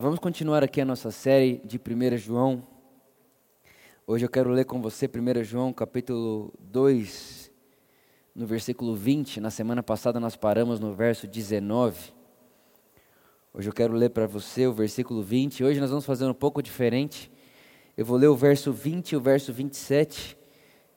Vamos continuar aqui a nossa série de 1 João. Hoje eu quero ler com você 1 João capítulo 2, no versículo 20. Na semana passada nós paramos no verso 19. Hoje eu quero ler para você o versículo 20. Hoje nós vamos fazer um pouco diferente. Eu vou ler o verso 20 e o verso 27.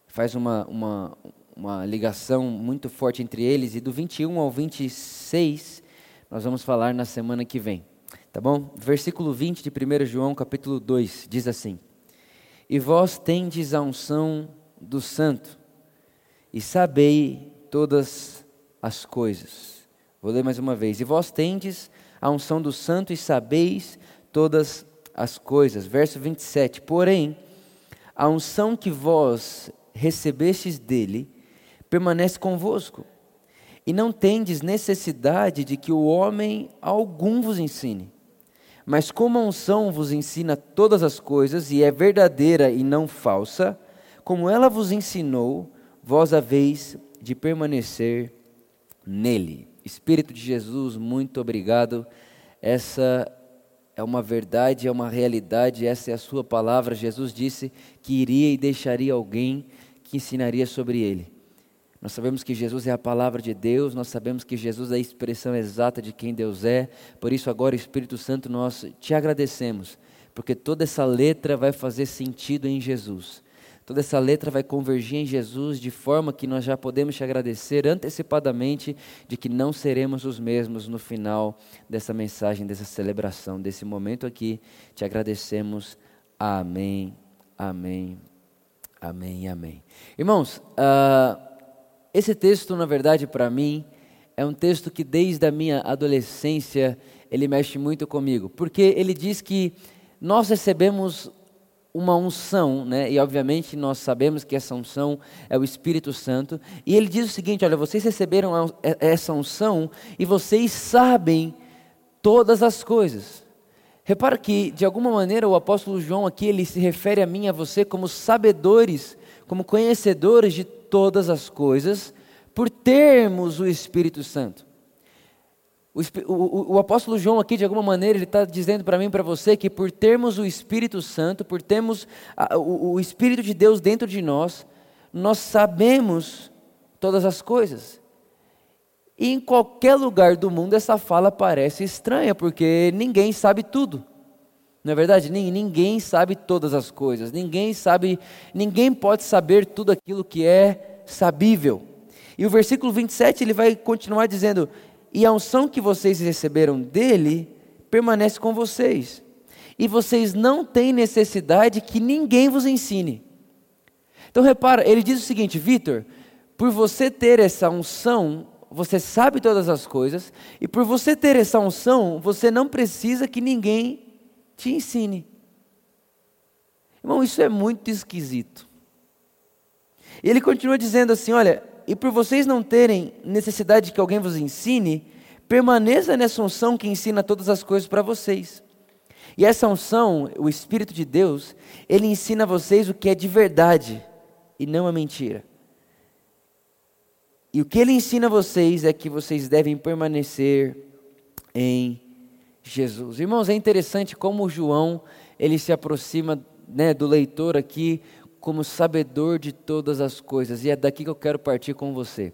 Faz uma, uma, uma ligação muito forte entre eles. E do 21 ao 26 nós vamos falar na semana que vem. Tá bom? Versículo 20 de 1 João, capítulo 2, diz assim: E vós tendes a unção do Santo, e sabei todas as coisas. Vou ler mais uma vez. E vós tendes a unção do Santo, e sabeis todas as coisas. Verso 27. Porém, a unção que vós recebestes dele permanece convosco, e não tendes necessidade de que o homem algum vos ensine mas como a unção vos ensina todas as coisas e é verdadeira e não falsa, como ela vos ensinou, vós haveis de permanecer nele. Espírito de Jesus, muito obrigado. Essa é uma verdade, é uma realidade, essa é a sua palavra. Jesus disse que iria e deixaria alguém que ensinaria sobre ele. Nós sabemos que Jesus é a palavra de Deus, nós sabemos que Jesus é a expressão exata de quem Deus é, por isso, agora, Espírito Santo, nós te agradecemos, porque toda essa letra vai fazer sentido em Jesus. Toda essa letra vai convergir em Jesus de forma que nós já podemos te agradecer antecipadamente de que não seremos os mesmos no final dessa mensagem, dessa celebração, desse momento aqui. Te agradecemos. Amém, amém, amém, amém. Irmãos, uh, esse texto, na verdade, para mim, é um texto que desde a minha adolescência ele mexe muito comigo, porque ele diz que nós recebemos uma unção, né? E obviamente nós sabemos que essa unção é o Espírito Santo. E ele diz o seguinte: olha, vocês receberam essa unção e vocês sabem todas as coisas. Repara que de alguma maneira o apóstolo João aqui ele se refere a mim e a você como sabedores, como conhecedores de todas as coisas por termos o Espírito Santo. O, o, o, apóstolo João aqui, de alguma maneira, ele está dizendo para mim e para você que por termos o Espírito Santo, por termos a, o, o Espírito de Deus dentro de nós, nós sabemos todas as coisas. E em qualquer lugar do mundo essa fala parece estranha, porque ninguém sabe tudo. Não é verdade? Ninguém sabe todas as coisas, ninguém sabe, ninguém pode saber tudo aquilo que é sabível. E o versículo 27 ele vai continuar dizendo: E a unção que vocês receberam dele permanece com vocês, e vocês não têm necessidade que ninguém vos ensine. Então repara, ele diz o seguinte, Vitor, por você ter essa unção, você sabe todas as coisas, e por você ter essa unção, você não precisa que ninguém te ensine. Irmão, isso é muito esquisito. E ele continua dizendo assim: olha, e por vocês não terem necessidade de que alguém vos ensine, permaneça nessa unção que ensina todas as coisas para vocês. E essa unção, o Espírito de Deus, ele ensina a vocês o que é de verdade e não a mentira. E o que ele ensina a vocês é que vocês devem permanecer em Jesus. Irmãos, é interessante como João ele se aproxima né, do leitor aqui como sabedor de todas as coisas, e é daqui que eu quero partir com você.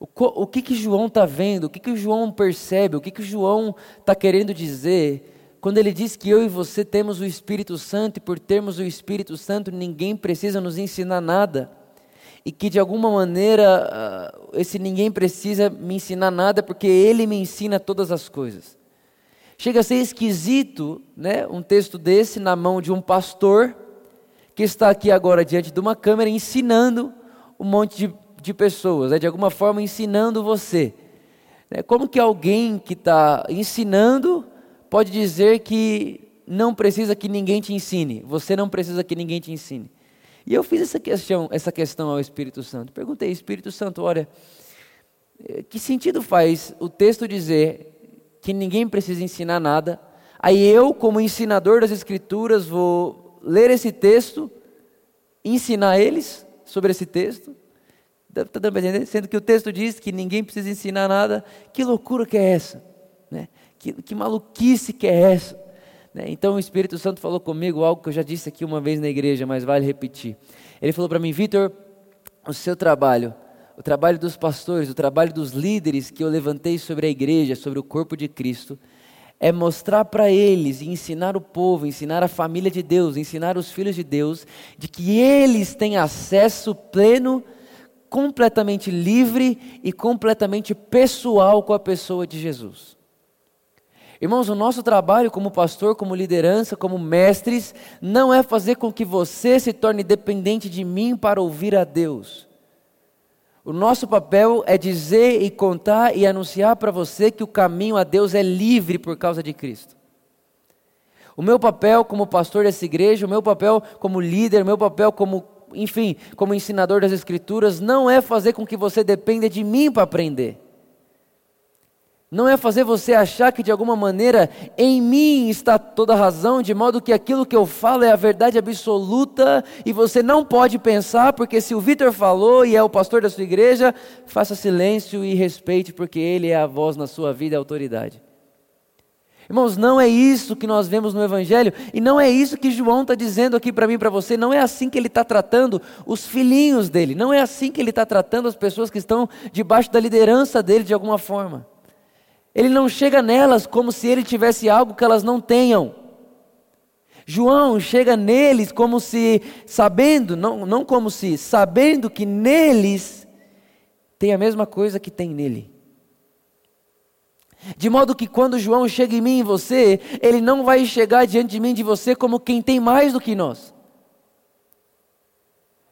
O, o que, que João está vendo? O que, que João percebe? O que, que João está querendo dizer quando ele diz que eu e você temos o Espírito Santo e por termos o Espírito Santo ninguém precisa nos ensinar nada? E que de alguma maneira ah, esse ninguém precisa me ensinar nada porque ele me ensina todas as coisas. Chega a ser esquisito, né, um texto desse na mão de um pastor que está aqui agora diante de uma câmera ensinando um monte de, de pessoas, né, de alguma forma ensinando você. Né, como que alguém que está ensinando pode dizer que não precisa que ninguém te ensine? Você não precisa que ninguém te ensine. E eu fiz essa questão, essa questão ao Espírito Santo. Perguntei, Espírito Santo, olha, eh, que sentido faz o texto dizer que ninguém precisa ensinar nada. Aí eu, como ensinador das Escrituras, vou ler esse texto, ensinar eles sobre esse texto. Está dando entender? Sendo que o texto diz que ninguém precisa ensinar nada. Que loucura que é essa? Né? Que, que maluquice que é essa? Né? Então o Espírito Santo falou comigo algo que eu já disse aqui uma vez na igreja, mas vale repetir. Ele falou para mim, Vitor, o seu trabalho, o trabalho dos pastores, o trabalho dos líderes que eu levantei sobre a igreja, sobre o corpo de Cristo, é mostrar para eles e ensinar o povo, ensinar a família de Deus, ensinar os filhos de Deus, de que eles têm acesso pleno, completamente livre e completamente pessoal com a pessoa de Jesus. Irmãos, o nosso trabalho como pastor, como liderança, como mestres, não é fazer com que você se torne dependente de mim para ouvir a Deus. O nosso papel é dizer e contar e anunciar para você que o caminho a Deus é livre por causa de Cristo. O meu papel como pastor dessa igreja, o meu papel como líder, o meu papel como, enfim, como ensinador das Escrituras, não é fazer com que você dependa de mim para aprender. Não é fazer você achar que de alguma maneira em mim está toda a razão, de modo que aquilo que eu falo é a verdade absoluta e você não pode pensar, porque se o Vitor falou e é o pastor da sua igreja, faça silêncio e respeite, porque ele é a voz na sua vida e autoridade. Irmãos, não é isso que nós vemos no Evangelho e não é isso que João está dizendo aqui para mim e para você. Não é assim que ele está tratando os filhinhos dele, não é assim que ele está tratando as pessoas que estão debaixo da liderança dele de alguma forma. Ele não chega nelas como se ele tivesse algo que elas não tenham. João chega neles como se, sabendo, não, não como se, sabendo que neles tem a mesma coisa que tem nele. De modo que quando João chega em mim e em você, ele não vai chegar diante de mim de você como quem tem mais do que nós.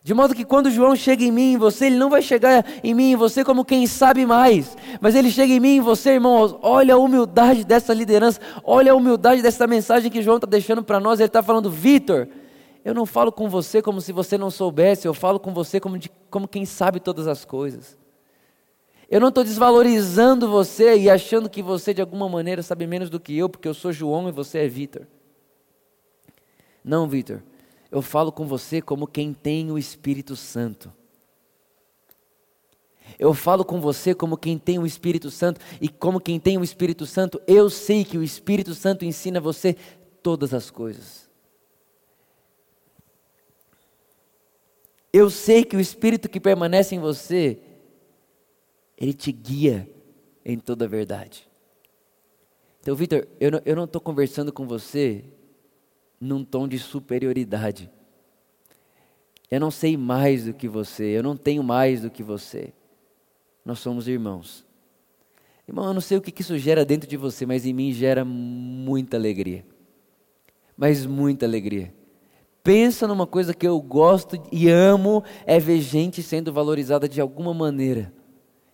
De modo que quando João chega em mim em você, ele não vai chegar em mim em você como quem sabe mais, mas ele chega em mim em você, irmãos. Olha a humildade dessa liderança, olha a humildade dessa mensagem que João está deixando para nós. Ele está falando, Vitor, eu não falo com você como se você não soubesse, eu falo com você como, de, como quem sabe todas as coisas. Eu não estou desvalorizando você e achando que você de alguma maneira sabe menos do que eu, porque eu sou João e você é Vitor. Não, Vitor eu falo com você como quem tem o Espírito Santo. Eu falo com você como quem tem o Espírito Santo, e como quem tem o Espírito Santo, eu sei que o Espírito Santo ensina você todas as coisas. Eu sei que o Espírito que permanece em você, ele te guia em toda a verdade. Então, Vitor, eu não estou conversando com você num tom de superioridade. Eu não sei mais do que você, eu não tenho mais do que você. Nós somos irmãos. Irmão, eu não sei o que isso gera dentro de você, mas em mim gera muita alegria. Mas muita alegria. Pensa numa coisa que eu gosto e amo, é ver gente sendo valorizada de alguma maneira.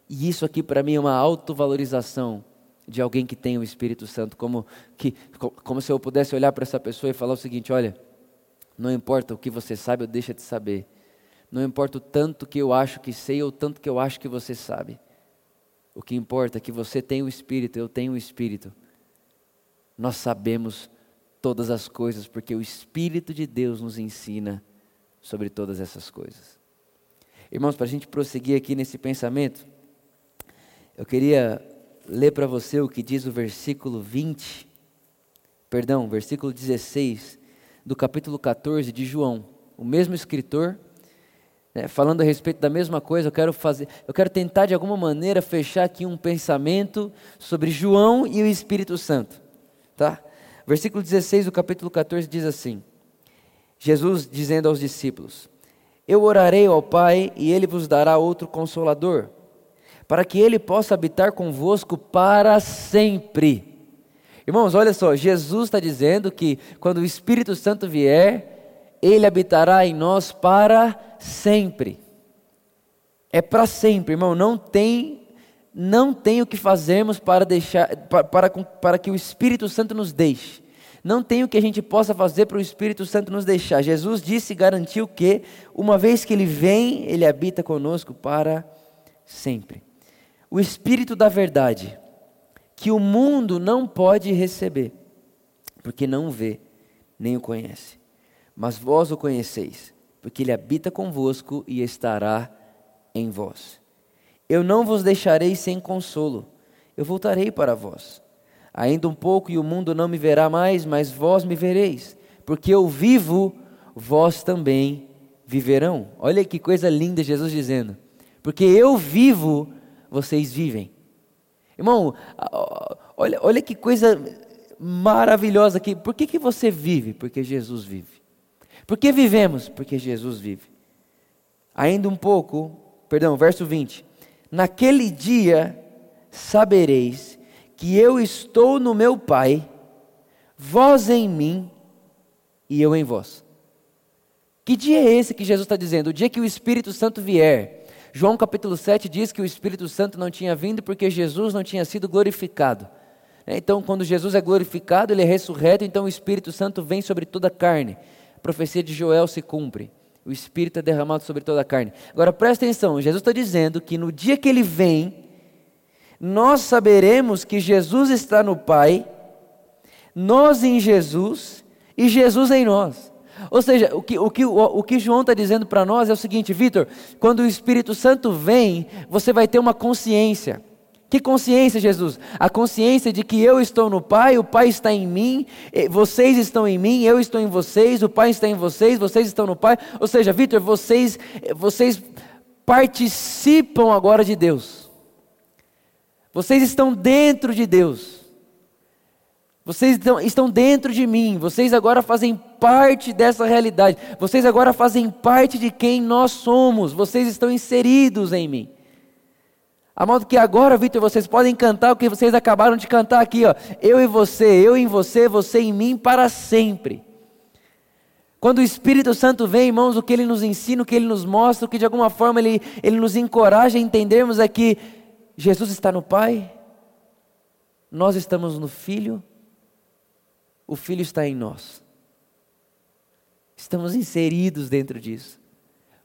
E isso aqui para mim é uma autovalorização de alguém que tem o Espírito Santo, como, que, como se eu pudesse olhar para essa pessoa e falar o seguinte: olha, não importa o que você sabe ou deixa de saber, não importa o tanto que eu acho que sei ou tanto que eu acho que você sabe, o que importa é que você tem o Espírito, eu tenho o Espírito, nós sabemos todas as coisas, porque o Espírito de Deus nos ensina sobre todas essas coisas. Irmãos, para a gente prosseguir aqui nesse pensamento, eu queria ler para você o que diz o versículo 20, perdão, versículo 16 do capítulo 14 de João. O mesmo escritor, né, falando a respeito da mesma coisa, eu quero fazer, eu quero tentar de alguma maneira fechar aqui um pensamento sobre João e o Espírito Santo, tá? Versículo 16 do capítulo 14 diz assim: Jesus dizendo aos discípulos: Eu orarei ao Pai e ele vos dará outro consolador para que ele possa habitar convosco para sempre. Irmãos, olha só, Jesus está dizendo que quando o Espírito Santo vier, ele habitará em nós para sempre. É para sempre, irmão, não tem não tem o que fazermos para deixar para, para, para que o Espírito Santo nos deixe. Não tem o que a gente possa fazer para o Espírito Santo nos deixar. Jesus disse e garantiu que, uma vez que Ele vem, Ele habita conosco para sempre o Espírito da Verdade, que o mundo não pode receber, porque não vê, nem o conhece. Mas vós o conheceis, porque ele habita convosco e estará em vós. Eu não vos deixarei sem consolo, eu voltarei para vós. Ainda um pouco e o mundo não me verá mais, mas vós me vereis, porque eu vivo, vós também viverão. Olha que coisa linda Jesus dizendo. Porque eu vivo, vocês vivem. Irmão, olha, olha que coisa maravilhosa aqui. Por que, que você vive? Porque Jesus vive. Por que vivemos? Porque Jesus vive. Ainda um pouco, perdão, verso 20. Naquele dia sabereis que eu estou no meu Pai, vós em mim e eu em vós. Que dia é esse que Jesus está dizendo? O dia que o Espírito Santo vier. João capítulo 7 diz que o Espírito Santo não tinha vindo porque Jesus não tinha sido glorificado. Então, quando Jesus é glorificado, ele é ressurreto, então o Espírito Santo vem sobre toda a carne. A profecia de Joel se cumpre. O Espírito é derramado sobre toda a carne. Agora presta atenção: Jesus está dizendo que no dia que ele vem, nós saberemos que Jesus está no Pai, nós em Jesus e Jesus em nós. Ou seja, o que, o que, o, que João está dizendo para nós é o seguinte, Vitor: quando o Espírito Santo vem, você vai ter uma consciência. Que consciência, Jesus? A consciência de que eu estou no Pai, o Pai está em mim, vocês estão em mim, eu estou em vocês, o Pai está em vocês, vocês estão no Pai. Ou seja, Vitor, vocês, vocês participam agora de Deus. Vocês estão dentro de Deus. Vocês estão dentro de mim. Vocês agora fazem parte dessa realidade. Vocês agora fazem parte de quem nós somos. Vocês estão inseridos em mim. A modo que agora, Vitor, vocês podem cantar o que vocês acabaram de cantar aqui, ó. Eu e você, eu em você, você em mim para sempre. Quando o Espírito Santo vem, irmãos, o que ele nos ensina, o que ele nos mostra, o que de alguma forma ele, ele nos encoraja a entendermos é que Jesus está no Pai, nós estamos no Filho, o Filho está em nós. Estamos inseridos dentro disso.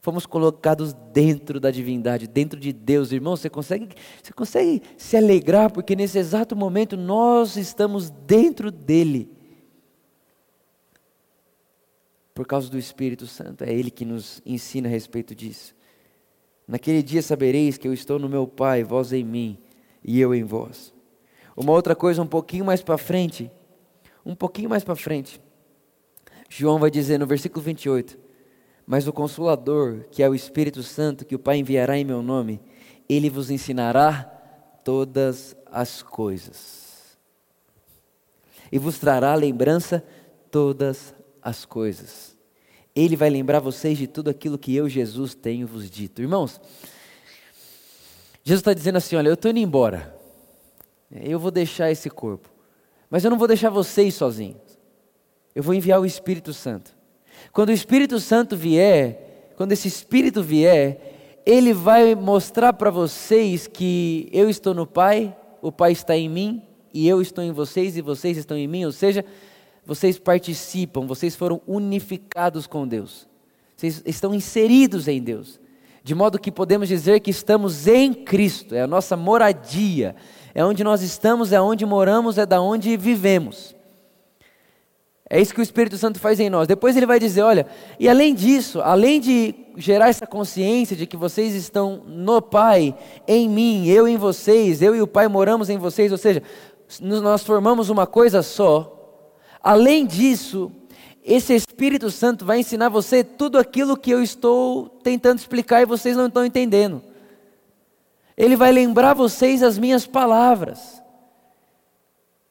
Fomos colocados dentro da divindade, dentro de Deus, irmão. Você consegue, você consegue se alegrar porque nesse exato momento nós estamos dentro dele. Por causa do Espírito Santo, é ele que nos ensina a respeito disso. Naquele dia sabereis que eu estou no meu Pai, vós em mim e eu em vós. Uma outra coisa um pouquinho mais para frente, um pouquinho mais para frente. João vai dizer no versículo 28: Mas o Consolador, que é o Espírito Santo, que o Pai enviará em meu nome, ele vos ensinará todas as coisas. E vos trará lembrança todas as coisas. Ele vai lembrar vocês de tudo aquilo que eu, Jesus, tenho vos dito. Irmãos, Jesus está dizendo assim: olha, eu estou indo embora, eu vou deixar esse corpo, mas eu não vou deixar vocês sozinhos, eu vou enviar o Espírito Santo. Quando o Espírito Santo vier, quando esse Espírito vier, ele vai mostrar para vocês que eu estou no Pai, o Pai está em mim, e eu estou em vocês, e vocês estão em mim, ou seja, vocês participam, vocês foram unificados com Deus, vocês estão inseridos em Deus, de modo que podemos dizer que estamos em Cristo, é a nossa moradia, é onde nós estamos, é onde moramos, é da onde vivemos. É isso que o Espírito Santo faz em nós. Depois ele vai dizer: olha, e além disso, além de gerar essa consciência de que vocês estão no Pai, em mim, eu em vocês, eu e o Pai moramos em vocês, ou seja, nós formamos uma coisa só. Além disso, esse Espírito Santo vai ensinar você tudo aquilo que eu estou tentando explicar e vocês não estão entendendo. Ele vai lembrar vocês as minhas palavras.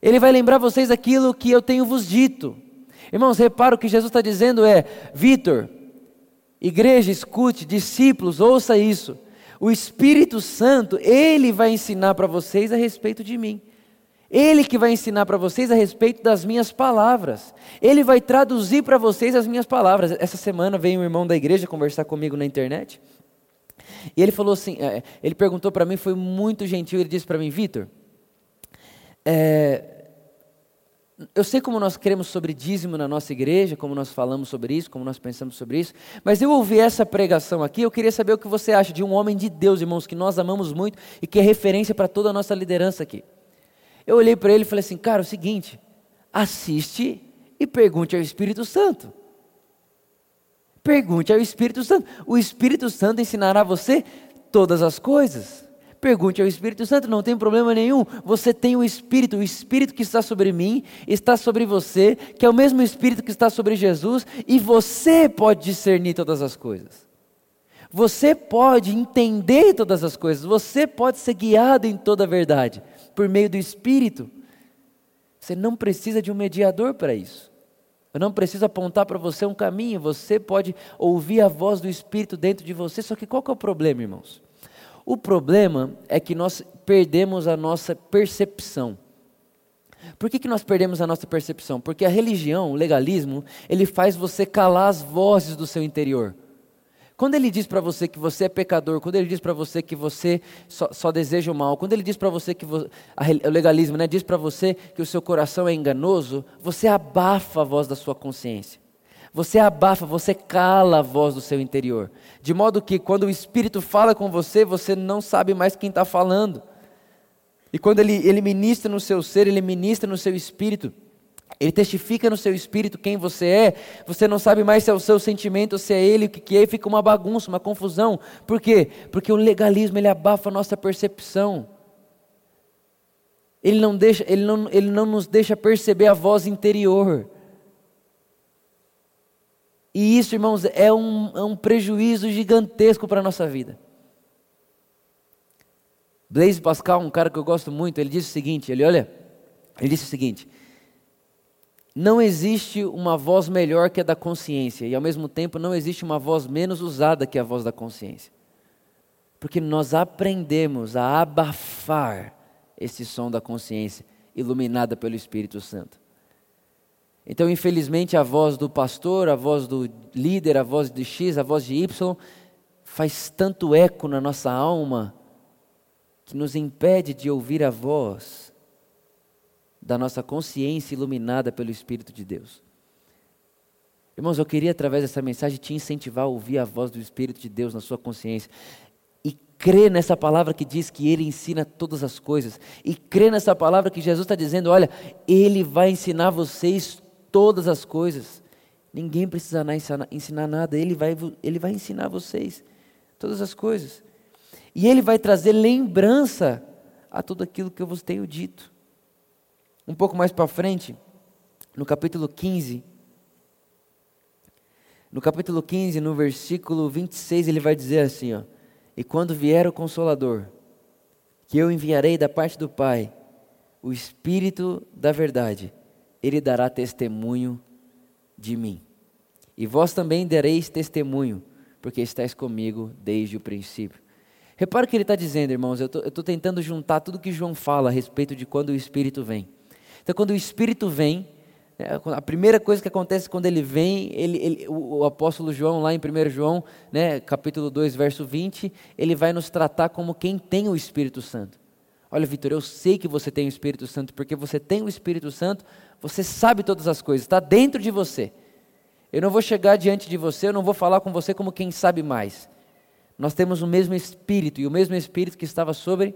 Ele vai lembrar vocês aquilo que eu tenho vos dito. Irmãos, repara o que Jesus está dizendo é: Vitor, igreja, escute, discípulos, ouça isso. O Espírito Santo, ele vai ensinar para vocês a respeito de mim. Ele que vai ensinar para vocês a respeito das minhas palavras. Ele vai traduzir para vocês as minhas palavras. Essa semana veio um irmão da igreja conversar comigo na internet. E ele falou assim, é, ele perguntou para mim, foi muito gentil, ele disse para mim, Vitor, é, eu sei como nós queremos sobre dízimo na nossa igreja, como nós falamos sobre isso, como nós pensamos sobre isso, mas eu ouvi essa pregação aqui, eu queria saber o que você acha de um homem de Deus, irmãos, que nós amamos muito e que é referência para toda a nossa liderança aqui. Eu olhei para ele e falei assim: cara, é o seguinte, assiste e pergunte ao Espírito Santo. Pergunte ao Espírito Santo. O Espírito Santo ensinará você todas as coisas. Pergunte ao Espírito Santo, não tem problema nenhum. Você tem o Espírito, o Espírito que está sobre mim, está sobre você, que é o mesmo Espírito que está sobre Jesus, e você pode discernir todas as coisas. Você pode entender todas as coisas, você pode ser guiado em toda a verdade, por meio do Espírito. Você não precisa de um mediador para isso. Eu não preciso apontar para você um caminho, você pode ouvir a voz do Espírito dentro de você. Só que qual que é o problema, irmãos? O problema é que nós perdemos a nossa percepção. Por que, que nós perdemos a nossa percepção? Porque a religião, o legalismo, ele faz você calar as vozes do seu interior. Quando ele diz para você que você é pecador, quando ele diz para você que você só, só, deseja o mal, quando ele diz para você que o legalismo né, diz para você que o seu coração é enganoso, você abafa a voz da sua consciência. Você abafa, você cala a voz do seu interior. De modo que quando o Espírito fala com você, você não sabe mais quem está falando. E quando ele, ele ministra no seu ser, ele ministra no seu espírito. Ele testifica no seu espírito quem você é, você não sabe mais se é o seu sentimento se é ele, o que, que é, e fica uma bagunça, uma confusão. Por quê? Porque o legalismo ele abafa a nossa percepção. Ele não, deixa, ele, não, ele não nos deixa perceber a voz interior. E isso, irmãos, é um, é um prejuízo gigantesco para a nossa vida. Blaise Pascal, um cara que eu gosto muito, ele disse o seguinte: ele olha, ele disse o seguinte não existe uma voz melhor que a da consciência, e ao mesmo tempo não existe uma voz menos usada que a voz da consciência. Porque nós aprendemos a abafar esse som da consciência, iluminada pelo Espírito Santo. Então, infelizmente, a voz do pastor, a voz do líder, a voz de X, a voz de Y, faz tanto eco na nossa alma que nos impede de ouvir a voz da nossa consciência iluminada pelo Espírito de Deus. Irmãos, eu queria através dessa mensagem te incentivar a ouvir a voz do Espírito de Deus na sua consciência e crer nessa palavra que diz que Ele ensina todas as coisas e crer nessa palavra que Jesus está dizendo: olha, Ele vai ensinar vocês todas as coisas. Ninguém precisa ensinar, nada, Ele vai, Ele vai ensinar vocês todas as coisas. E Ele vai trazer lembrança a tudo aquilo que eu vos tenho dito. Um pouco mais para frente, no capítulo 15, no capítulo 15, no versículo 26, ele vai dizer assim: ó, E quando vier o Consolador, que eu enviarei da parte do Pai, o Espírito da Verdade, ele dará testemunho de mim. E vós também dareis testemunho, porque estáis comigo desde o princípio. Repara o que ele está dizendo, irmãos. Eu estou tentando juntar tudo que João fala a respeito de quando o Espírito vem. Então, quando o Espírito vem, né, a primeira coisa que acontece quando ele vem, ele, ele, o, o, apóstolo João, lá em 1 João, né, capítulo 2, verso 20, ele vai nos tratar como quem tem o Espírito Santo. Olha, Vitor, eu sei que você tem o Espírito Santo, porque você tem o Espírito Santo, você sabe todas as coisas, está dentro de você. Eu não vou chegar diante de você, eu não vou falar com você como quem sabe mais. Nós temos o mesmo Espírito, e o mesmo Espírito que estava sobre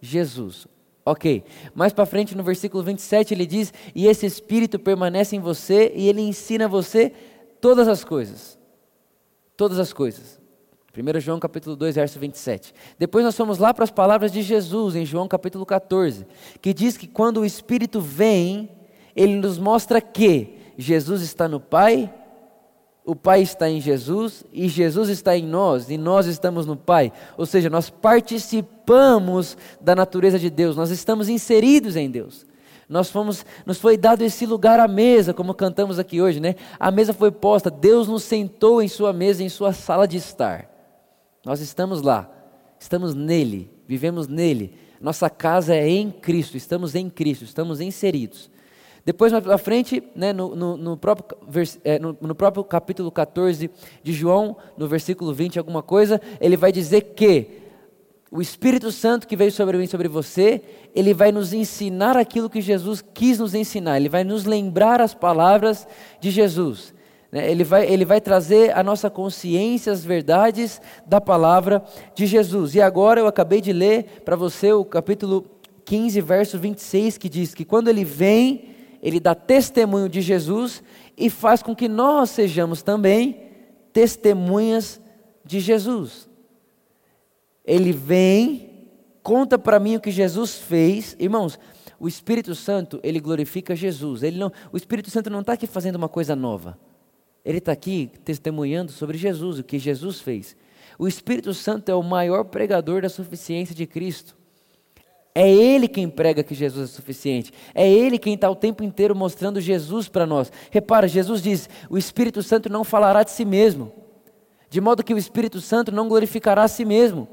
Jesus. Ok, mais para frente no versículo 27 ele diz: E esse Espírito permanece em você e ele ensina você todas as coisas. Todas as coisas. 1 João capítulo 2, verso 27. Depois nós fomos lá para as palavras de Jesus em João capítulo 14, que diz que quando o Espírito vem, ele nos mostra que Jesus está no Pai o Pai está em Jesus e Jesus está em nós e nós estamos no Pai. Ou seja, nós participamos da natureza de Deus, nós estamos inseridos em Deus. Nós fomos, nos foi dado esse lugar à mesa, como cantamos aqui hoje, né? A mesa foi posta, Deus nos sentou em sua mesa, em sua sala de estar. Nós estamos lá, estamos nele, vivemos nele. Nossa casa é em Cristo, estamos em Cristo, estamos inseridos. Depois, mais para frente, né, no, no, no, próprio, é, no, no, próprio capítulo 14 de João, no versículo 20, alguma coisa, ele vai dizer que o Espírito Santo que veio sobre mim, sobre você, ele vai nos ensinar aquilo que Jesus quis nos ensinar, ele vai nos lembrar as palavras de Jesus. Né? Ele vai, ele vai trazer à nossa consciência as verdades da palavra de Jesus. E agora eu acabei de ler para você o capítulo 15, verso 26, que diz que quando ele vem ele dá testemunho de Jesus e faz com que nós sejamos também testemunhas de Jesus. Ele vem conta para mim o que Jesus fez. Irmãos, o Espírito Santo, ele glorifica Jesus. Ele não, o Espírito Santo não está aqui fazendo uma coisa nova. Ele está aqui testemunhando sobre Jesus, o que Jesus fez. O Espírito Santo é o maior pregador da suficiência de Cristo. É Ele quem prega que Jesus é suficiente. É Ele quem está o tempo inteiro mostrando Jesus para nós. Repara, Jesus diz: o Espírito Santo não falará de si mesmo, de modo que o Espírito Santo não glorificará a si mesmo.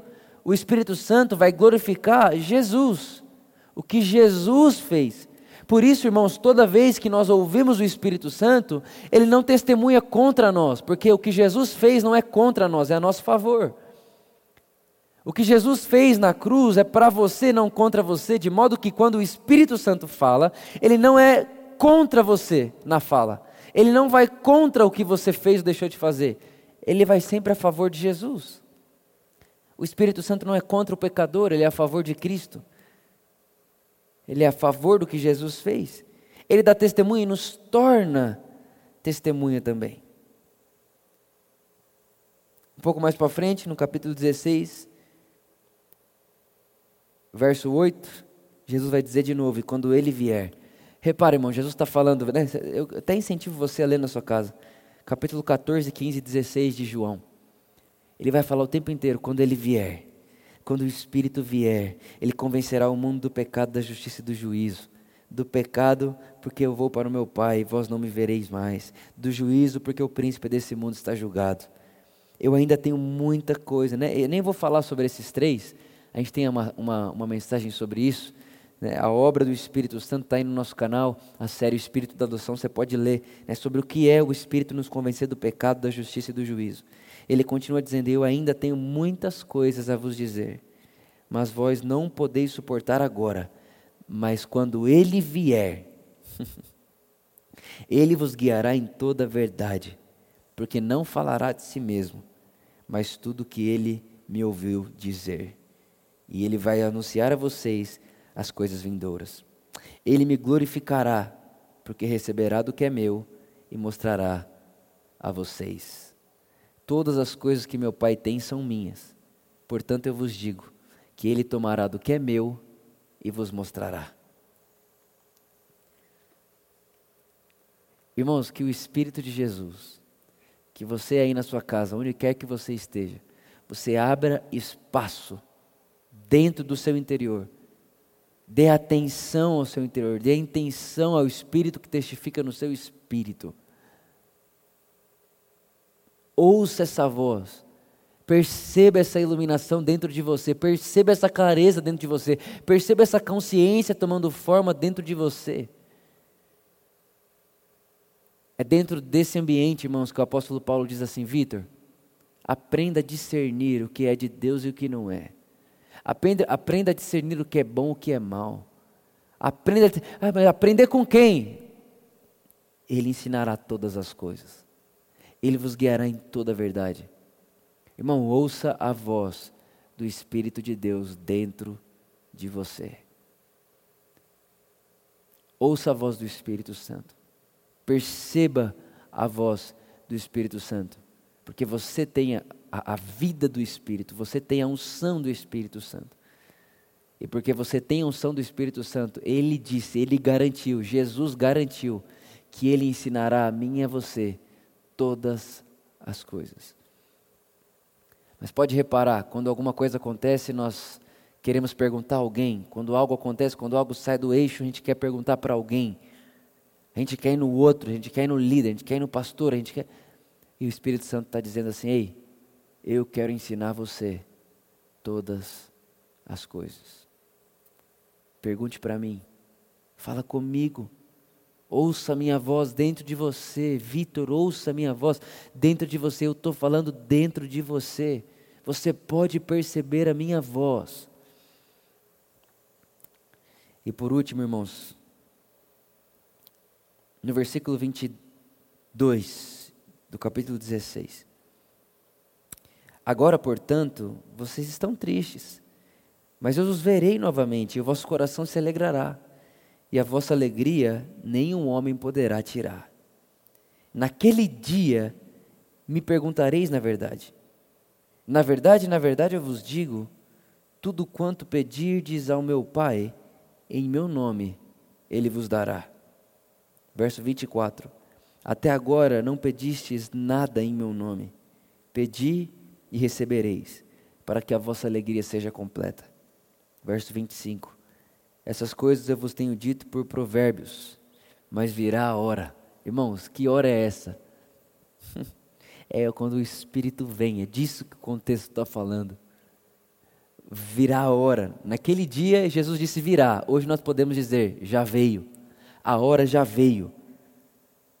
O Espírito Santo vai glorificar Jesus, o que Jesus fez. Por isso, irmãos, toda vez que nós ouvimos o Espírito Santo, ele não testemunha contra nós, porque o que Jesus fez não é contra nós, é a nosso favor. O que Jesus fez na cruz é para você, não contra você, de modo que quando o Espírito Santo fala, ele não é contra você na fala. Ele não vai contra o que você fez ou deixou de fazer. Ele vai sempre a favor de Jesus. O Espírito Santo não é contra o pecador, ele é a favor de Cristo. Ele é a favor do que Jesus fez. Ele dá testemunho e nos torna testemunha também. Um pouco mais para frente, no capítulo 16, verso 8, Jesus vai dizer de novo: e quando ele vier. Repare, irmão, Jesus está falando, né? eu até incentivo você a ler na sua casa, capítulo 14, 15 e 16 de João. Ele vai falar o tempo inteiro: quando ele vier. Quando o Espírito vier, ele convencerá o mundo do pecado, da justiça e do juízo. Do pecado, porque eu vou para o meu Pai e vós não me vereis mais. Do juízo, porque o príncipe desse mundo está julgado. Eu ainda tenho muita coisa, né? Eu nem vou falar sobre esses três, a gente tem uma, uma, uma mensagem sobre isso. Né? A obra do Espírito Santo está aí no nosso canal, a série Espírito da Adoção, você pode ler né, sobre o que é o Espírito nos convencer do pecado, da justiça e do juízo. Ele continua dizendo: Eu ainda tenho muitas coisas a vos dizer, mas vós não podeis suportar agora. Mas quando ele vier, ele vos guiará em toda a verdade, porque não falará de si mesmo, mas tudo o que ele me ouviu dizer e ele vai anunciar a vocês as coisas vindouras. Ele me glorificará, porque receberá do que é meu e mostrará a vocês. Todas as coisas que meu Pai tem são minhas. Portanto, eu vos digo que ele tomará do que é meu e vos mostrará. Irmãos, que o Espírito de Jesus, que você aí na sua casa, onde quer que você esteja, você abra espaço dentro do seu interior. Dê atenção ao seu interior, dê intenção ao Espírito que testifica no seu espírito. Ouça essa voz. Perceba essa iluminação dentro de você, perceba essa clareza dentro de você, perceba essa consciência tomando forma dentro de você. É dentro desse ambiente, irmãos, que o apóstolo Paulo diz assim: Vitor, aprenda a discernir o que é de Deus e o que não é. Aprenda, aprenda a discernir o que é bom e o que é mal. Aprenda, ah, aprender com quem? Ele ensinará todas as coisas. Ele vos guiará em toda a verdade. Irmão, ouça a voz do Espírito de Deus dentro de você. Ouça a voz do Espírito Santo. Perceba a voz do Espírito Santo. Porque você tem a, a, vida do Espírito, você tem a unção do Espírito Santo. E porque você tem a unção do Espírito Santo, Ele disse, Ele garantiu, Jesus garantiu, que Ele ensinará a mim e a você todas as coisas. Mas pode reparar, quando alguma coisa acontece, nós queremos perguntar a alguém. Quando algo acontece, quando algo sai do eixo, a gente quer perguntar para alguém. A gente quer ir no outro, a gente quer ir no líder, a gente quer ir no pastor, a gente quer. E o Espírito Santo está dizendo assim: ei, eu quero ensinar você todas as coisas. Pergunte para mim, fala comigo, ouça a minha voz dentro de você, Vitor, ouça a minha voz dentro de você, eu estou falando dentro de você, você pode perceber a minha voz. E por último, irmãos, no versículo 22, do capítulo 16. Agora, portanto, vocês estão tristes, mas eu os verei novamente, e o vosso coração se alegrará, e a vossa alegria nenhum homem poderá tirar. Naquele dia me perguntareis na verdade. Na verdade, na verdade eu vos digo, tudo quanto pedirdes ao meu Pai, em meu nome, ele vos dará. Verso 24: Até agora não pedistes nada em meu nome. Pedi e recebereis, para que a vossa alegria seja completa. Verso 25: Essas coisas eu vos tenho dito por provérbios, mas virá a hora. Irmãos, que hora é essa? é quando o Espírito vem, é disso que o contexto está falando. Virá a hora. Naquele dia, Jesus disse virá. Hoje nós podemos dizer já veio. A hora já veio.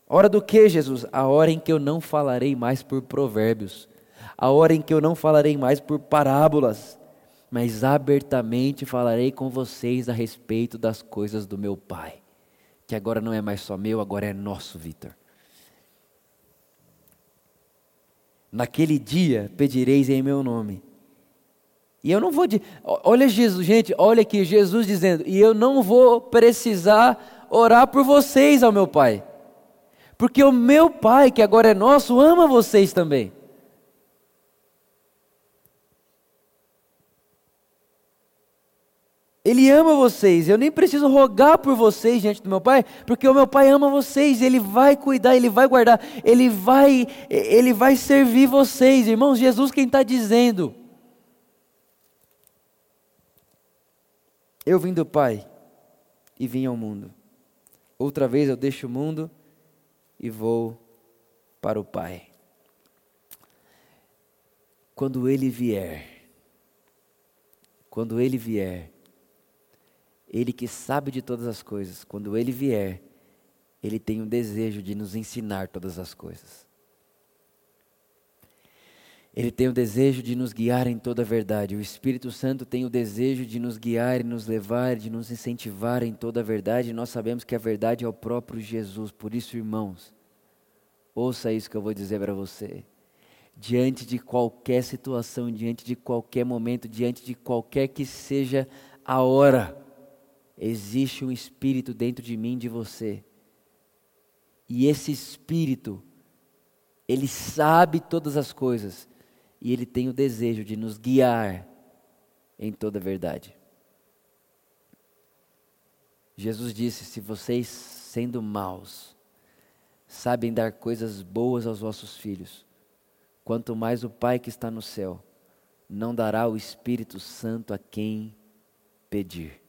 Hora do que, Jesus? A hora em que eu não falarei mais por provérbios. A hora em que eu não falarei mais por parábolas. Mas abertamente falarei com vocês a respeito das coisas do meu Pai. Que agora não é mais só meu, agora é nosso, Vitor. Naquele dia pedireis em meu nome e eu não vou. De... Olha Jesus, gente, olha aqui, Jesus dizendo: e eu não vou precisar orar por vocês ao meu Pai, porque o meu Pai, que agora é nosso, ama vocês também. Ele ama vocês. Eu nem preciso rogar por vocês diante do meu Pai, porque o meu Pai ama vocês. Ele vai cuidar, ele vai guardar, ele vai, ele vai servir vocês, irmãos. Jesus quem está dizendo. Eu vim do Pai e vim ao mundo. Outra vez eu deixo o mundo e vou para o Pai. Quando Ele vier, quando Ele vier, Ele que sabe de todas as coisas, quando Ele vier, Ele tem um desejo de nos ensinar todas as coisas. Ele tem o desejo de nos guiar em toda a verdade. O Espírito Santo tem o desejo de nos guiar e nos levar, de nos incentivar em toda a verdade. E nós sabemos que a verdade é o próprio Jesus. Por isso, irmãos, ouça isso que eu vou dizer para você. Diante de qualquer situação, diante de qualquer momento, diante de qualquer que seja a hora, existe um Espírito dentro de mim, de você. E esse Espírito, ele sabe todas as coisas e Ele tem o desejo de nos guiar em toda a verdade. Jesus disse: Se vocês, sendo maus, sabem dar coisas boas aos vossos filhos, quanto mais o Pai que está no céu não dará o Espírito Santo a quem pedir.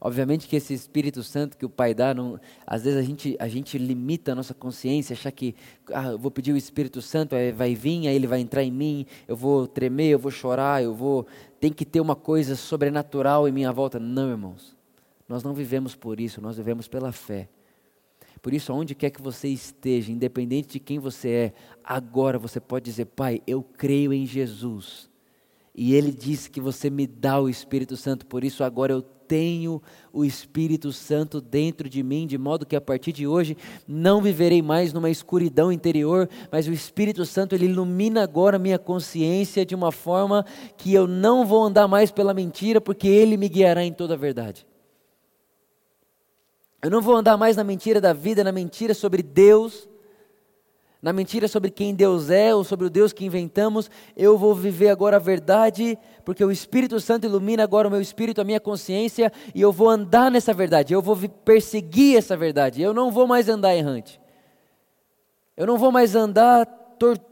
Obviamente que esse Espírito Santo que o Pai dá, não, às vezes a gente, a gente limita a nossa consciência, achar que ah, eu vou pedir o Espírito Santo, vai vir, aí ele vai entrar em mim, eu vou tremer, eu vou chorar, eu vou. Tem que ter uma coisa sobrenatural em minha volta. Não, irmãos. Nós não vivemos por isso, nós vivemos pela fé. Por isso, aonde quer que você esteja, independente de quem você é, agora você pode dizer: Pai, eu creio em Jesus. E Ele disse que você me dá o Espírito Santo, por isso agora eu tenho o Espírito Santo dentro de mim, de modo que a partir de hoje não viverei mais numa escuridão interior, mas o Espírito Santo ele ilumina agora minha consciência de uma forma que eu não vou andar mais pela mentira, porque ele me guiará em toda a verdade. Eu não vou andar mais na mentira da vida, na mentira sobre Deus, na mentira sobre quem Deus é ou sobre o Deus que inventamos, eu vou viver agora a verdade, porque o Espírito Santo ilumina agora o meu espírito, a minha consciência, e eu vou andar nessa verdade, eu vou perseguir essa verdade, eu não vou mais andar errante. Eu não vou mais andar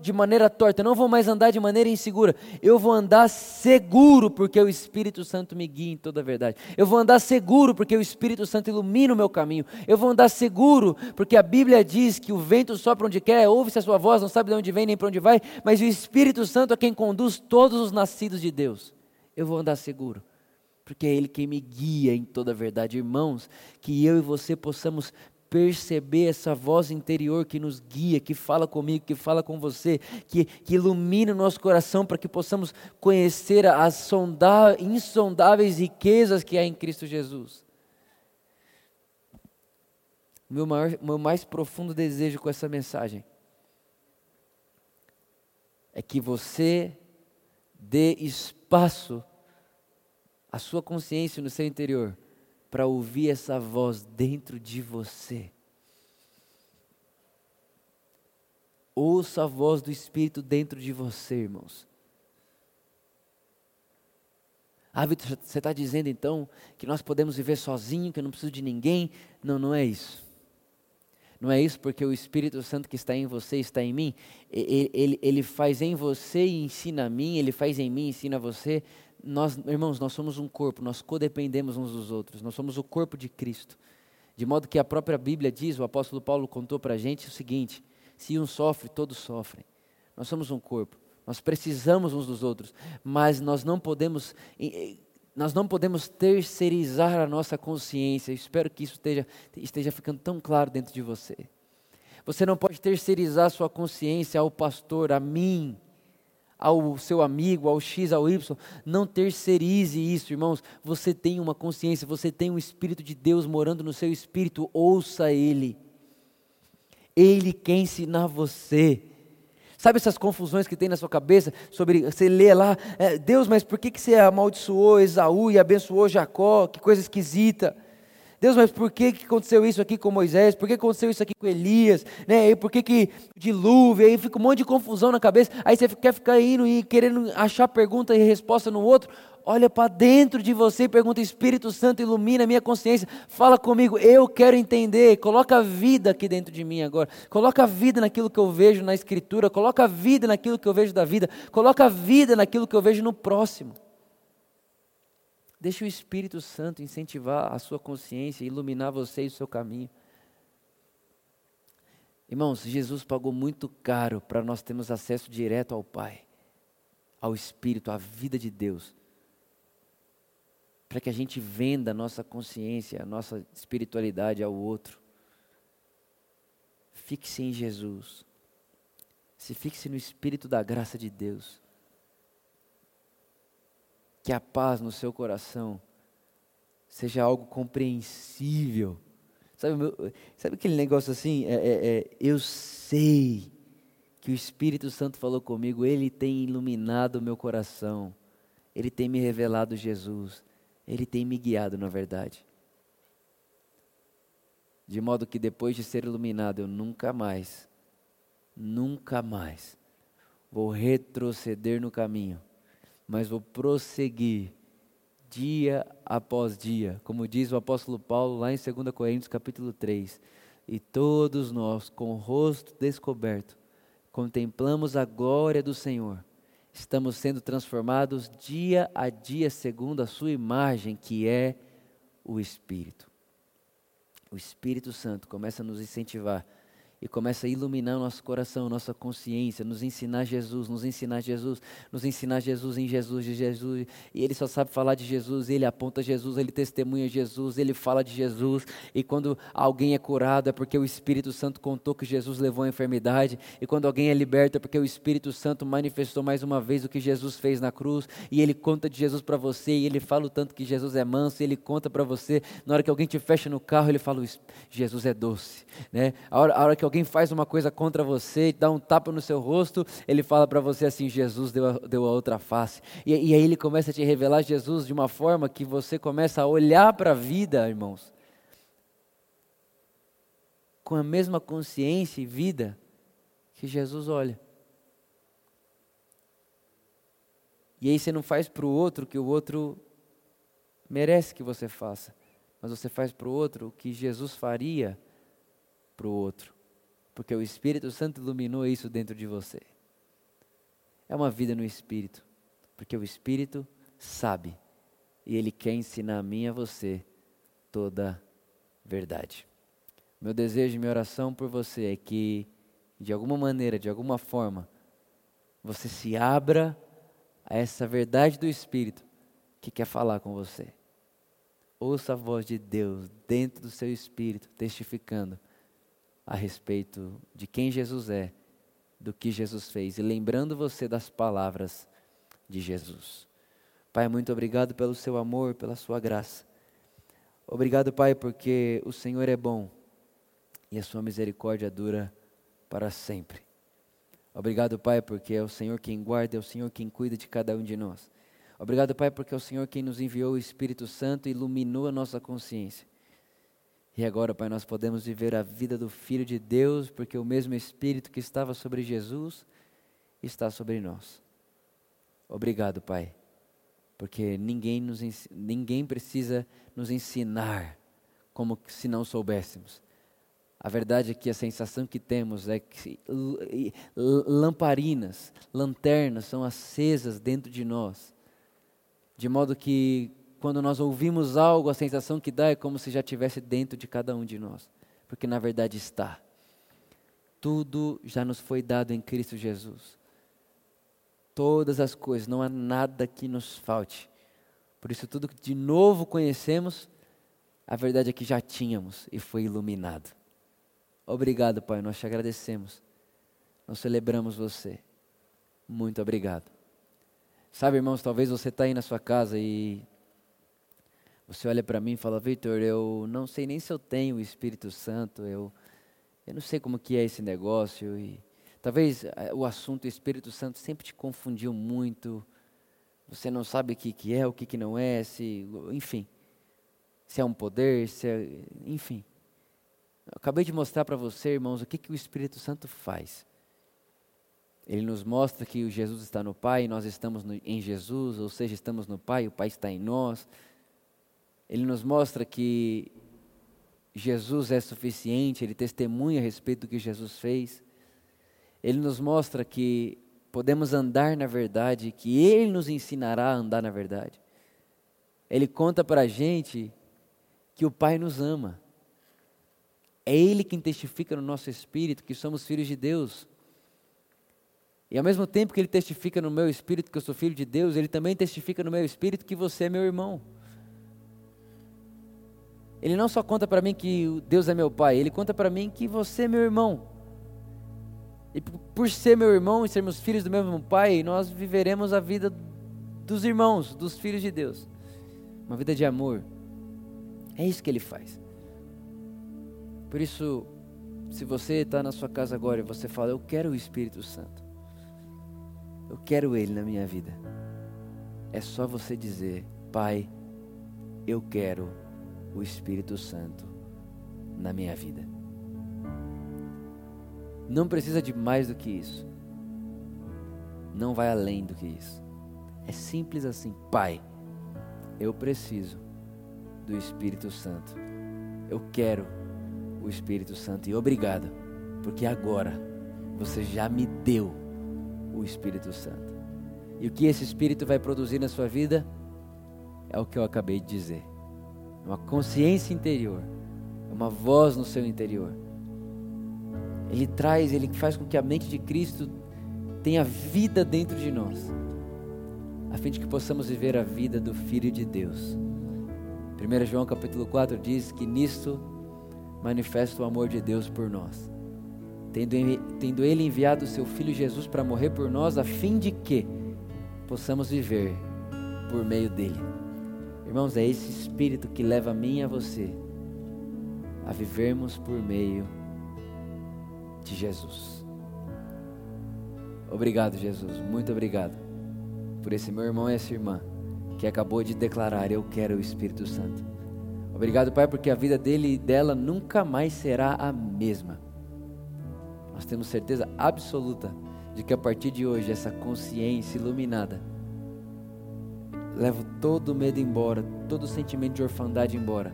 de maneira torta, não vou mais andar de maneira insegura, eu vou andar seguro, porque o Espírito Santo me guia em toda a verdade. Eu vou andar seguro, porque o Espírito Santo ilumina o meu caminho. Eu vou andar seguro, porque a Bíblia diz que o vento sopra onde quer, ouve-se a sua voz, não sabe de onde vem nem para onde vai, mas o Espírito Santo é quem conduz todos os nascidos de Deus. Eu vou andar seguro porque é Ele quem me guia em toda a verdade. Irmãos, que eu e você possamos perceber essa voz interior que nos guia, que fala comigo, que fala com você, que, que ilumina o nosso coração para que possamos conhecer as sonda, insondáveis riquezas que há em Cristo Jesus. Meu, maior, meu mais profundo desejo com essa mensagem é que você dê espaço à sua consciência no seu interior para ouvir essa voz dentro de você. Ouça a voz do Espírito dentro de você, irmãos. Ah, Vitor, você está dizendo então que nós podemos viver sozinho, que eu não preciso de ninguém? Não, não é isso. Não é isso porque o Espírito Santo que está em você está em mim. Ele, ele, ele faz em você e ensina a mim, ele faz em mim e ensina a você. Nós, irmãos, nós somos um corpo, nós codependemos uns dos outros, nós somos o corpo de Cristo. De modo que a própria Bíblia diz, o apóstolo Paulo contou para a gente o seguinte: se um sofre, todos sofrem. Nós somos um corpo, nós precisamos uns dos outros, mas nós não podemos, nós não podemos terceirizar a nossa consciência. Eu espero que isso esteja, esteja ficando tão claro dentro de você. Você não pode terceirizar sua consciência ao pastor, a mim, ao seu amigo, ao X, ao Y. Não terceirize isso, irmãos. Você tem uma consciência, você tem um Espírito de Deus morando no seu espírito. Ouça Ele. Ele quer ensinar você. Sabe essas confusões que tem na sua cabeça sobre você lê lá, é, Deus, mas por que, que você amaldiçoou Esaú e abençoou Jacó? Que coisa esquisita. Deus, mas por que, que aconteceu isso aqui com Moisés? Por que aconteceu isso aqui com Elias? Né? E por que, que dilúvio? Aí fica um monte de confusão na cabeça. Aí você quer ficar indo e querendo achar pergunta e resposta no outro. Olha para dentro de você e pergunta: Espírito Santo, ilumina a minha consciência. Fala comigo, eu quero entender. Coloca a vida aqui dentro de mim agora. Coloca a vida naquilo que eu vejo na Escritura. Coloca a vida naquilo que eu vejo da vida. Coloca a vida naquilo que eu vejo no próximo. Deixe o Espírito Santo incentivar a sua consciência, iluminar você e o seu caminho. Irmãos, Jesus pagou muito caro para nós termos acesso direto ao Pai, ao Espírito, à vida de Deus. Para que a gente venda a nossa consciência, a nossa espiritualidade ao outro. Fixe em Jesus. Se fixe no Espírito da graça de Deus que a paz no seu coração seja algo compreensível. Sabe, meu, sabe aquele negócio assim? É, é, é, eu sei que o Espírito Santo falou comigo, ele tem iluminado o meu coração, ele tem me revelado Jesus, ele tem me guiado na verdade. De modo que depois de ser iluminado, eu nunca mais, nunca mais vou retroceder no caminho mas vou prosseguir dia após dia, como diz o apóstolo Paulo lá em 2 Coríntios capítulo 3. E todos nós, com o rosto descoberto, contemplamos a glória do Senhor. Estamos sendo transformados dia a dia segundo a sua imagem, que é o Espírito. O Espírito Santo começa a nos incentivar e começa a iluminar o nosso coração, nossa consciência, nos ensinar Jesus, nos ensinar Jesus, nos ensinar Jesus em Jesus, de Jesus. E ele só sabe falar de Jesus, ele aponta Jesus, ele testemunha Jesus, ele fala de Jesus. E quando alguém é curado é porque o Espírito Santo contou que Jesus levou a enfermidade. E quando alguém é liberto é porque o Espírito Santo manifestou mais uma vez o que Jesus fez na cruz. E ele conta de Jesus para você, e ele fala o tanto que Jesus é manso, e ele conta para você. Na hora que alguém te fecha no carro, ele fala: Jesus é doce. Né? A hora, a hora que alguém faz uma coisa contra você, dá um tapa no seu rosto, ele fala para você assim: Jesus deu a, deu a outra face. E, e aí ele começa a te revelar Jesus de uma forma que você começa a olhar para a vida, irmãos, com a mesma consciência e vida que Jesus olha. E aí você não faz para o outro o que o outro merece que você faça, mas você faz para o outro o que Jesus faria para o outro porque o Espírito Santo iluminou isso dentro de você. É uma vida no Espírito, porque o Espírito sabe e ele quer ensinar a mim e a você toda verdade. Meu desejo e minha oração por você é que, de alguma maneira, de alguma forma, você se abra a essa verdade do Espírito que quer falar com você. Ouça a voz de Deus dentro do seu espírito, testificando a respeito de quem Jesus é, do que Jesus fez e lembrando você das palavras de Jesus. Pai, muito obrigado pelo seu amor, pela sua graça. Obrigado, Pai, porque o Senhor é bom e a sua misericórdia dura para sempre. Obrigado, Pai, porque é o Senhor quem guarda, é o Senhor quem cuida de cada um de nós. Obrigado, Pai, porque é o Senhor quem nos enviou o Espírito Santo e iluminou a nossa consciência. E agora, Pai, nós podemos viver a vida do Filho de Deus, porque o mesmo Espírito que estava sobre Jesus está sobre nós. Obrigado, Pai. porque ninguém, nos, ninguém precisa nos ensinar como se não soubéssemos. A verdade é que a sensação que temos é que lamparinas, lanternas são acesas dentro de nós, de modo que quando nós ouvimos algo, a sensação que dá é como se já tivesse dentro de cada um de nós, porque na verdade está. Tudo já nos foi dado em Cristo Jesus. Todas as coisas, não há nada que nos falte. Por isso, tudo que de novo conhecemos, a verdade é que já tínhamos e foi iluminado. Obrigado, Pai, nós te agradecemos. Nós celebramos você. Muito obrigado. Sabe, irmãos, talvez você está aí na sua casa e você olha para mim e fala, Victor, eu não sei nem se eu tenho o Espírito Santo, eu, eu não sei como que é esse negócio. E talvez eh, o assunto Espírito Santo sempre te confundiu muito. Você não sabe o que, que é, o que, que não é, se, enfim, se é um poder, se é, enfim. Eu acabei de mostrar para você, irmãos, o que, que o Espírito Santo faz. Ele nos mostra que Jesus está no Pai, nós estamos no, em Jesus, ou seja, estamos no Pai, o Pai está em nós. Ele nos mostra que Jesus é suficiente, ele testemunha a respeito do que Jesus fez. Ele nos mostra que podemos andar na verdade, que Ele nos ensinará a andar na verdade. Ele conta para a gente que o Pai nos ama. É Ele quem testifica no nosso espírito que somos filhos de Deus. E ao mesmo tempo que Ele testifica no meu espírito que eu sou filho de Deus, Ele também testifica no meu espírito que você é meu irmão. Ele não só conta para mim que Deus é meu pai, Ele conta para mim que você é meu irmão. E por ser meu irmão e sermos filhos do mesmo pai, nós viveremos a vida dos irmãos, dos filhos de Deus. Uma vida de amor. É isso que Ele faz. Por isso, se você está na sua casa agora e você fala, eu quero o Espírito Santo, eu quero Ele na minha vida, é só você dizer, Pai, eu quero o Espírito Santo na minha vida. Não precisa de mais do que isso. Não vai além do que isso. É simples assim, Pai, eu preciso do Espírito Santo. Eu quero o Espírito Santo. E obrigado, porque agora você já me deu o Espírito Santo. E o que esse Espírito vai produzir na sua vida é o que eu acabei de dizer. Uma consciência interior, uma voz no seu interior. Ele traz, ele faz com que a mente de Cristo tenha vida dentro de nós, a fim de que possamos viver a vida do Filho de Deus. 1 João capítulo 4 diz que nisto manifesta o amor de Deus por nós. Tendo, tendo Ele enviado o seu Filho Jesus para morrer por nós, a fim de que possamos viver por meio dele. Irmãos, é esse Espírito que leva a mim e a você a vivermos por meio de Jesus. Obrigado, Jesus, muito obrigado por esse meu irmão e essa irmã que acabou de declarar: Eu quero o Espírito Santo. Obrigado, Pai, porque a vida dele e dela nunca mais será a mesma. Nós temos certeza absoluta de que a partir de hoje, essa consciência iluminada leva todo o medo embora, todo o sentimento de orfandade embora.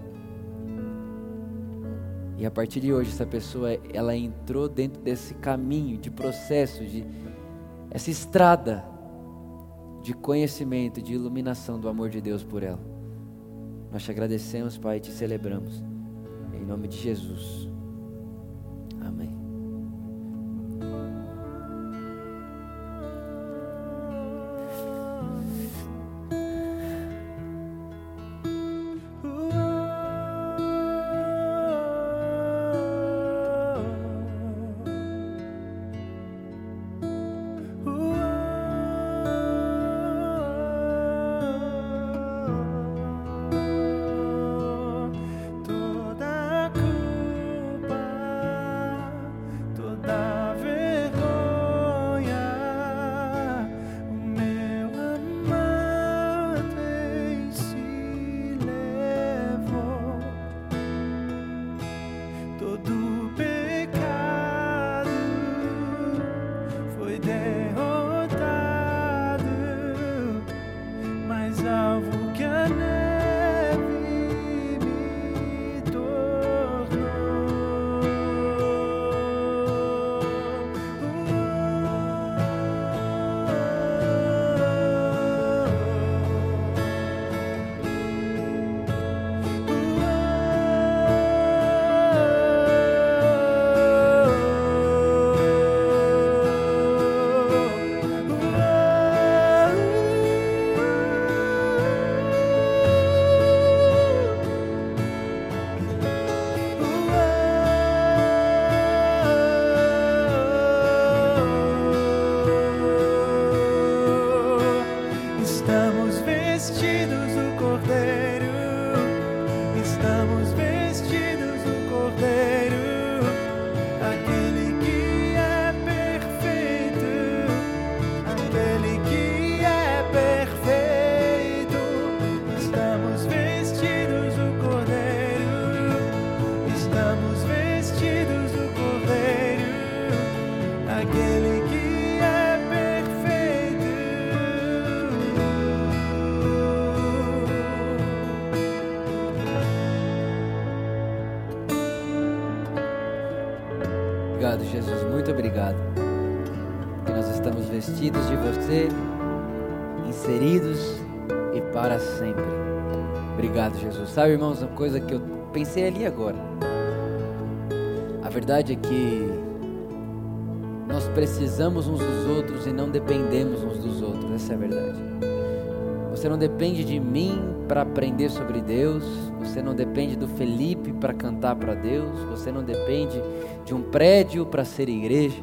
E a partir de hoje, essa pessoa, ela entrou dentro desse caminho de processo, de essa estrada de conhecimento, de iluminação do amor de Deus por ela. Nós te agradecemos, Pai, e te celebramos. Em nome de Jesus. Sabe, irmãos, uma coisa que eu pensei ali agora. A verdade é que nós precisamos uns dos outros e não dependemos uns dos outros. Essa é a verdade. Você não depende de mim para aprender sobre Deus, você não depende do Felipe para cantar para Deus, você não depende de um prédio para ser igreja.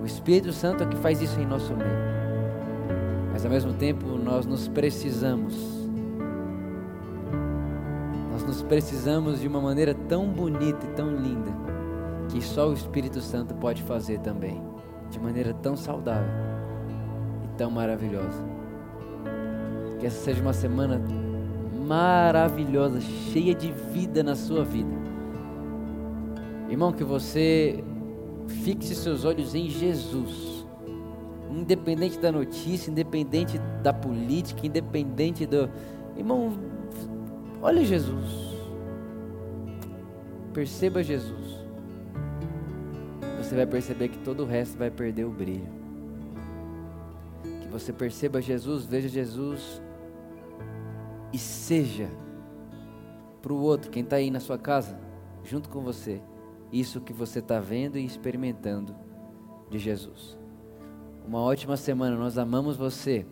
O Espírito Santo é que faz isso em nosso meio. Mas ao mesmo tempo nós nos precisamos. Nós precisamos de uma maneira tão bonita e tão linda que só o Espírito Santo pode fazer também, de maneira tão saudável e tão maravilhosa. Que essa seja uma semana maravilhosa, cheia de vida na sua vida. Irmão, que você fixe seus olhos em Jesus. Independente da notícia, independente da política, independente do. Irmão, olha Jesus. Perceba Jesus. Você vai perceber que todo o resto vai perder o brilho. Que você perceba Jesus, veja Jesus e seja para o outro, quem está aí na sua casa, junto com você, isso que você está vendo e experimentando de Jesus. Uma ótima semana, nós amamos você.